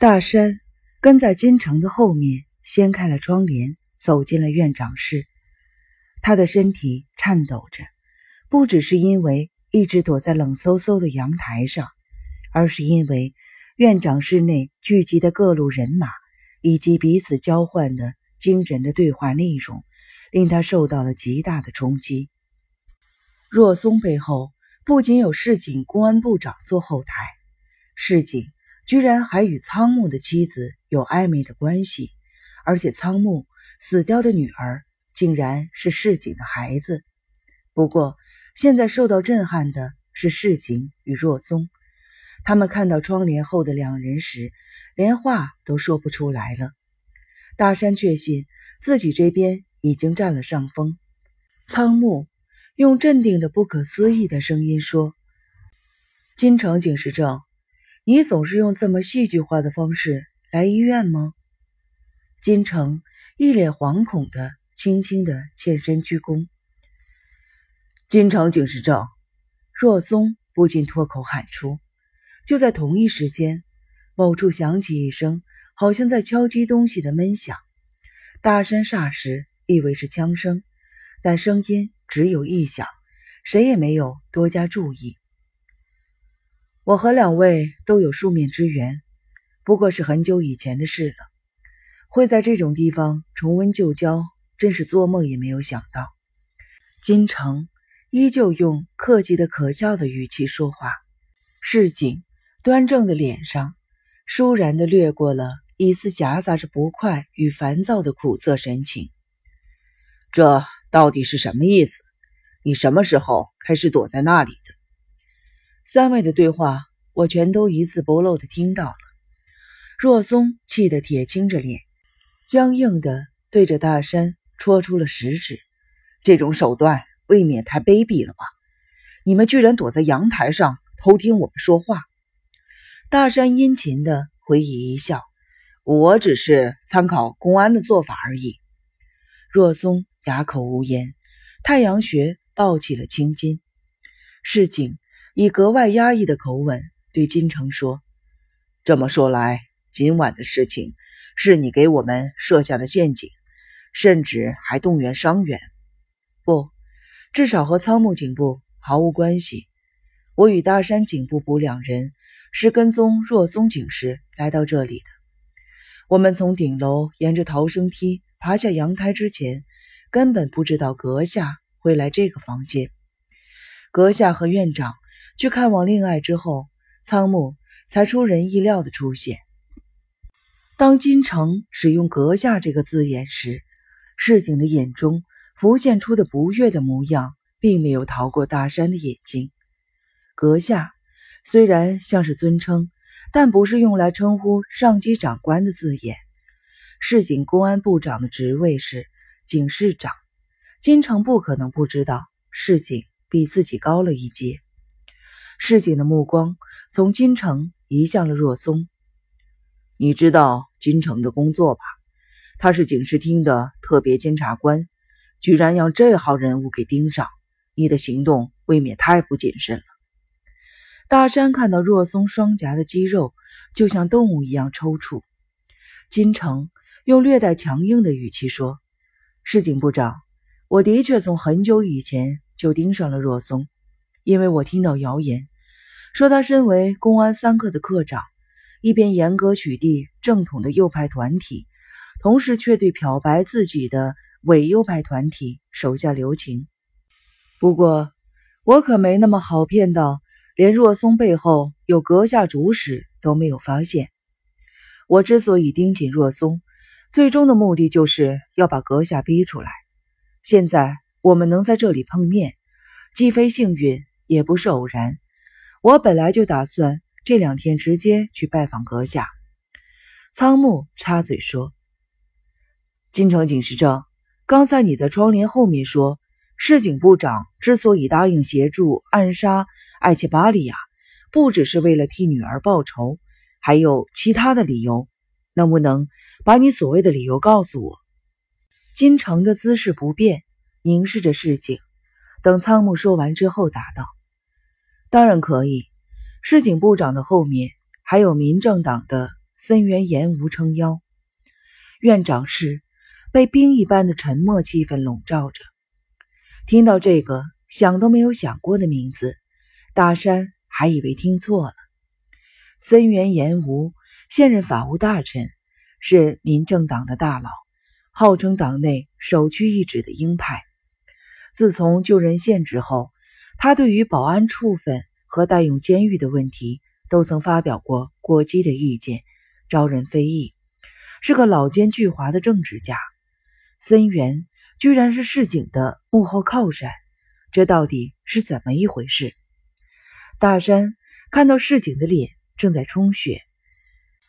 大山跟在金城的后面，掀开了窗帘，走进了院长室。他的身体颤抖着，不只是因为一直躲在冷飕飕的阳台上，而是因为院长室内聚集的各路人马以及彼此交换的惊人的对话内容，令他受到了极大的冲击。若松背后不仅有市井公安部长做后台，市井居然还与仓木的妻子有暧昧的关系，而且仓木死掉的女儿。竟然是市井的孩子。不过，现在受到震撼的是市井与若宗。他们看到窗帘后的两人时，连话都说不出来了。大山确信自己这边已经占了上风。仓木用镇定的、不可思议的声音说：“金城警视正，你总是用这么戏剧化的方式来医院吗？”金城一脸惶恐的。轻轻的欠身鞠躬。金城警视正，若松不禁脱口喊出。就在同一时间，某处响起一声好像在敲击东西的闷响。大山霎时以为是枪声，但声音只有一响，谁也没有多加注意。我和两位都有数面之缘，不过是很久以前的事了。会在这种地方重温旧交。真是做梦也没有想到，金城依旧用客气的可笑的语气说话，市井端正的脸上倏然的掠过了一丝夹杂着不快与烦躁的苦涩神情。这到底是什么意思？你什么时候开始躲在那里？三位的对话，我全都一字不漏的听到了。若松气得铁青着脸，僵硬的对着大山。戳出了食指，这种手段未免太卑鄙了吧？你们居然躲在阳台上偷听我们说话！大山殷勤的回以一笑：“我只是参考公安的做法而已。”若松哑口无言。太阳穴抱起了青筋。市井以格外压抑的口吻对金城说：“这么说来，今晚的事情是你给我们设下的陷阱。”甚至还动员伤员，不，至少和仓木警部毫无关系。我与大山警部部两人是跟踪若松警时来到这里的。我们从顶楼沿着逃生梯爬下阳台之前，根本不知道阁下会来这个房间。阁下和院长去看望令爱之后，仓木才出人意料的出现。当金城使用“阁下”这个字眼时，市井的眼中浮现出的不悦的模样，并没有逃过大山的眼睛。阁下虽然像是尊称，但不是用来称呼上级长官的字眼。市井公安部长的职位是警视长，金城不可能不知道市井比自己高了一阶。市井的目光从金城移向了若松。你知道金城的工作吧？他是警视厅的特别监察官，居然让这号人物给盯上，你的行动未免太不谨慎了。大山看到若松双颊的肌肉就像动物一样抽搐。金城用略带强硬的语气说：“市井部长，我的确从很久以前就盯上了若松，因为我听到谣言，说他身为公安三课的课长，一边严格取缔正统的右派团体。”同时，却对漂白自己的伪右派团体手下留情。不过，我可没那么好骗到连若松背后有阁下主使都没有发现。我之所以盯紧若松，最终的目的就是要把阁下逼出来。现在我们能在这里碰面，既非幸运，也不是偶然。我本来就打算这两天直接去拜访阁下。仓木插嘴说。京城警视正，刚才你在窗帘后面说，市警部长之所以答应协助暗杀艾切巴利亚，不只是为了替女儿报仇，还有其他的理由。能不能把你所谓的理由告诉我？金城的姿势不变，凝视着市井，等仓木说完之后，答道：“当然可以。市警部长的后面还有民政党的森原言吾撑腰。院长室被冰一般的沉默气氛笼罩着。听到这个想都没有想过的名字，大山还以为听错了。森原言吾现任法务大臣，是民政党的大佬，号称党内首屈一指的鹰派。自从就任县职后，他对于保安处分和待用监狱的问题都曾发表过过激的意见，招人非议。是个老奸巨猾的政治家，森源居然是市井的幕后靠山，这到底是怎么一回事？大山看到市井的脸正在充血，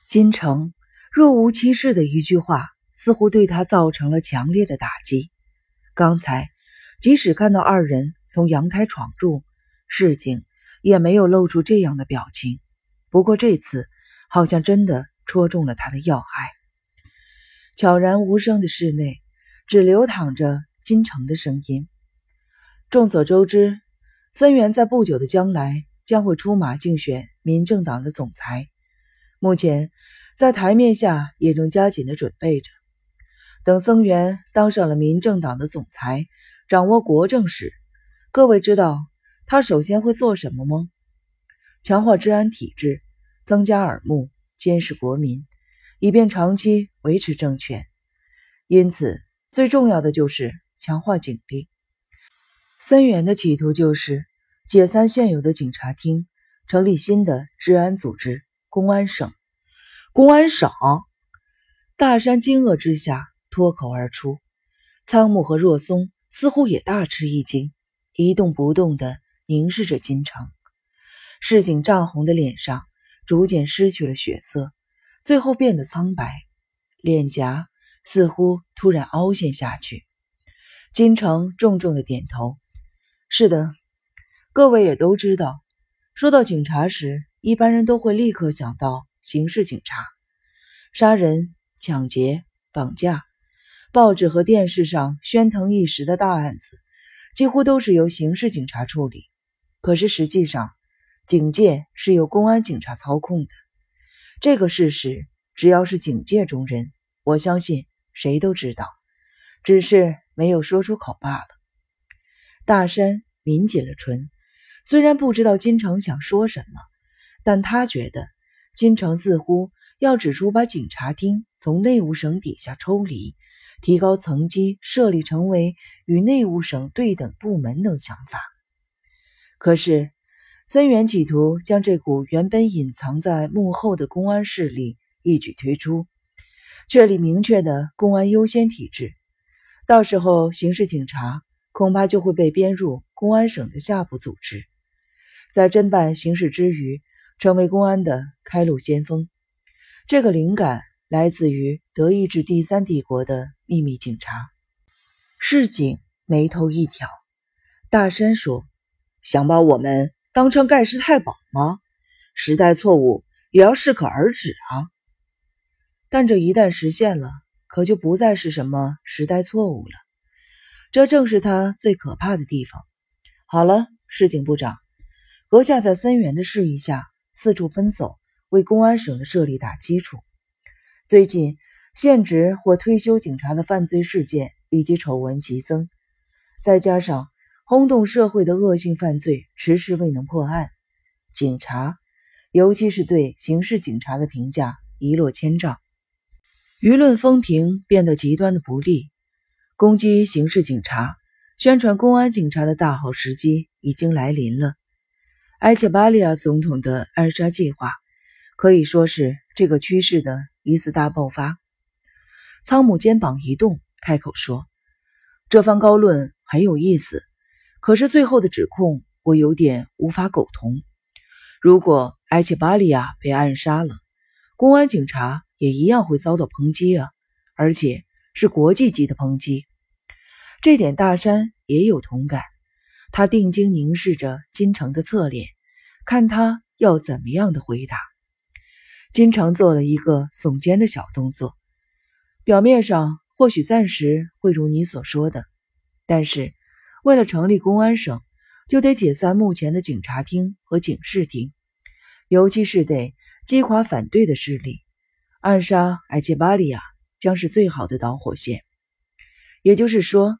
金城若无其事的一句话，似乎对他造成了强烈的打击。刚才即使看到二人从阳台闯入，市井也没有露出这样的表情。不过这次好像真的戳中了他的要害。悄然无声的室内，只流淌着金城的声音。众所周知，森源在不久的将来将会出马竞选民政党的总裁。目前，在台面下也正加紧的准备着。等森源当上了民政党的总裁，掌握国政时，各位知道他首先会做什么吗？强化治安体制，增加耳目，监视国民。以便长期维持政权，因此最重要的就是强化警力。森源的企图就是解散现有的警察厅，成立新的治安组织——公安省。公安省！大山惊愕之下脱口而出。仓木和若松似乎也大吃一惊，一动不动地凝视着金城。市井涨红的脸上逐渐失去了血色。最后变得苍白，脸颊似乎突然凹陷下去。金城重重的点头：“是的，各位也都知道，说到警察时，一般人都会立刻想到刑事警察，杀人、抢劫、绑架，报纸和电视上喧腾一时的大案子，几乎都是由刑事警察处理。可是实际上，警界是由公安警察操控的。”这个事实，只要是警界中人，我相信谁都知道，只是没有说出口罢了。大山抿紧了唇，虽然不知道金城想说什么，但他觉得金城似乎要指出把警察厅从内务省底下抽离，提高层级，设立成为与内务省对等部门等想法。可是。森源企图将这股原本隐藏在幕后的公安势力一举推出，确立明确的公安优先体制。到时候，刑事警察恐怕就会被编入公安省的下部组织，在侦办刑事之余，成为公安的开路先锋。这个灵感来自于德意志第三帝国的秘密警察。市井眉头一挑，大山说：“想把我们。”当成盖世太保吗？时代错误也要适可而止啊！但这一旦实现了，可就不再是什么时代错误了。这正是他最可怕的地方。好了，市警部长，阁下在森源的示意下四处奔走，为公安省的设立打基础。最近现职或退休警察的犯罪事件以及丑闻急增，再加上……轰动社会的恶性犯罪迟迟未能破案，警察，尤其是对刑事警察的评价一落千丈，舆论风评变得极端的不利。攻击刑事警察、宣传公安警察的大好时机已经来临了。埃切巴利亚总统的暗杀计划可以说是这个趋势的一次大爆发。仓姆肩膀一动，开口说：“这番高论很有意思。”可是最后的指控，我有点无法苟同。如果埃切巴利亚被暗杀了，公安警察也一样会遭到抨击啊，而且是国际级的抨击。这点大山也有同感。他定睛凝视着金城的侧脸，看他要怎么样的回答。金城做了一个耸肩的小动作，表面上或许暂时会如你所说的，但是。为了成立公安省，就得解散目前的警察厅和警视厅，尤其是得击垮反对的势力。暗杀埃切巴利亚将是最好的导火线。也就是说，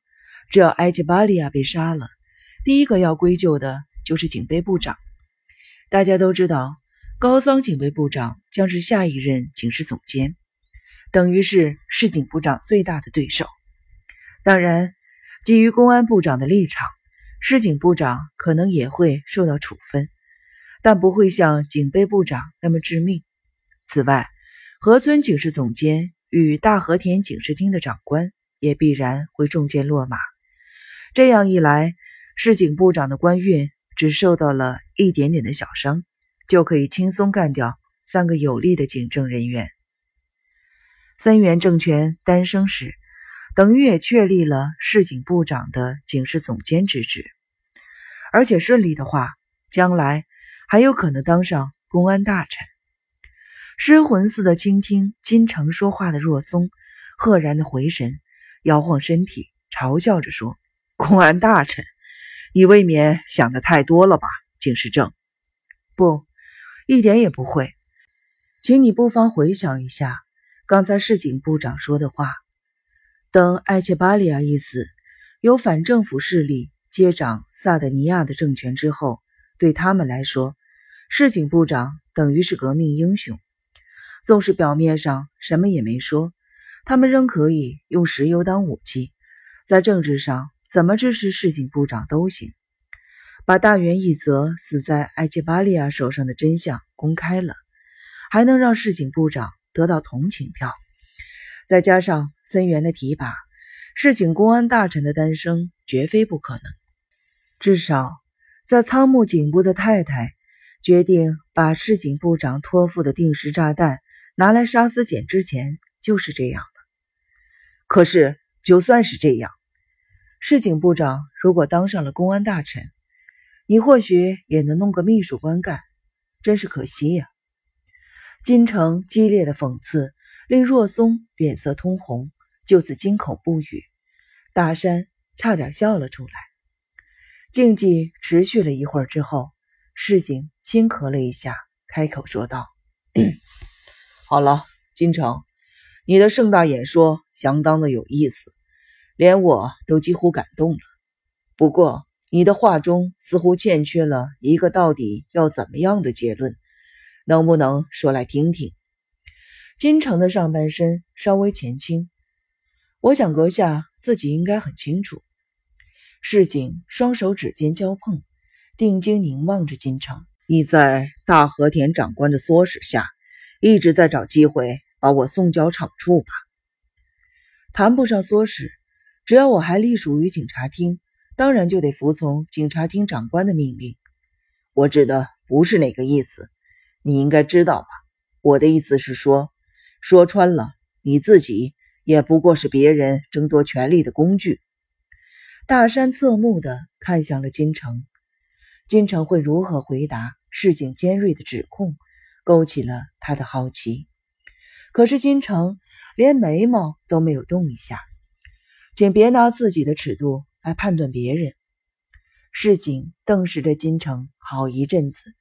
只要埃切巴利亚被杀了，第一个要归咎的就是警备部长。大家都知道，高桑警备部长将是下一任警视总监，等于是市警部长最大的对手。当然，基于公安部长的立场，市警部长可能也会受到处分，但不会像警备部长那么致命。此外，河村警视总监与大和田警视厅的长官。也必然会中箭落马。这样一来，市警部长的官运只受到了一点点的小伤，就可以轻松干掉三个有力的警政人员。三元政权诞生时，等于也确立了市警部长的警视总监之职，而且顺利的话，将来还有可能当上公安大臣。失魂似的倾听金城说话的若松，赫然的回神。摇晃身体，嘲笑着说：“公安大臣，你未免想的太多了吧？”警视正，不，一点也不会。请你不妨回想一下刚才市警部长说的话：等埃切巴利亚一死，由反政府势力接掌萨德尼亚的政权之后，对他们来说，市警部长等于是革命英雄。纵使表面上什么也没说。他们仍可以用石油当武器，在政治上怎么支持市警部长都行。把大元一则死在埃切巴利亚手上的真相公开了，还能让市警部长得到同情票。再加上森源的提拔，市警公安大臣的诞生绝非不可能。至少在仓木警部的太太决定把市警部长托付的定时炸弹拿来杀死简之前，就是这样。可是，就算是这样，市警部长如果当上了公安大臣，你或许也能弄个秘书官干，真是可惜呀！金城激烈的讽刺令若松脸色通红，就此惊口不语。大山差点笑了出来。竞技持续了一会儿之后，市井轻咳了一下，开口说道：“好了，金城。”你的盛大演说相当的有意思，连我都几乎感动了。不过，你的话中似乎欠缺了一个到底要怎么样的结论，能不能说来听听？金城的上半身稍微前倾，我想阁下自己应该很清楚。市井双手指尖交碰，定睛凝望着金城。你在大和田长官的唆使下，一直在找机会。把我送交场处吧，谈不上唆使，只要我还隶属于警察厅，当然就得服从警察厅长官的命令。我指的不是那个意思，你应该知道吧？我的意思是说，说穿了，你自己也不过是别人争夺权力的工具。大山侧目的看向了金城，金城会如何回答市井尖锐的指控，勾起了他的好奇。可是金城连眉毛都没有动一下，请别拿自己的尺度来判断别人。市井瞪视着金城好一阵子，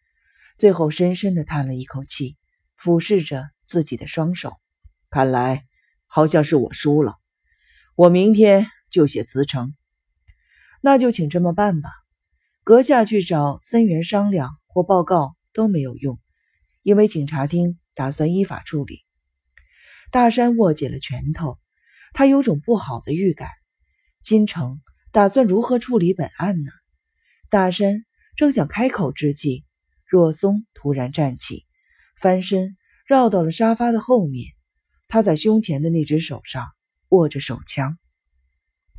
最后深深的叹了一口气，俯视着自己的双手。看来好像是我输了，我明天就写辞呈。那就请这么办吧。阁下去找森源商量或报告都没有用，因为警察厅打算依法处理。大山握紧了拳头，他有种不好的预感。金城打算如何处理本案呢？大山正想开口之际，若松突然站起，翻身绕到了沙发的后面。他在胸前的那只手上握着手枪。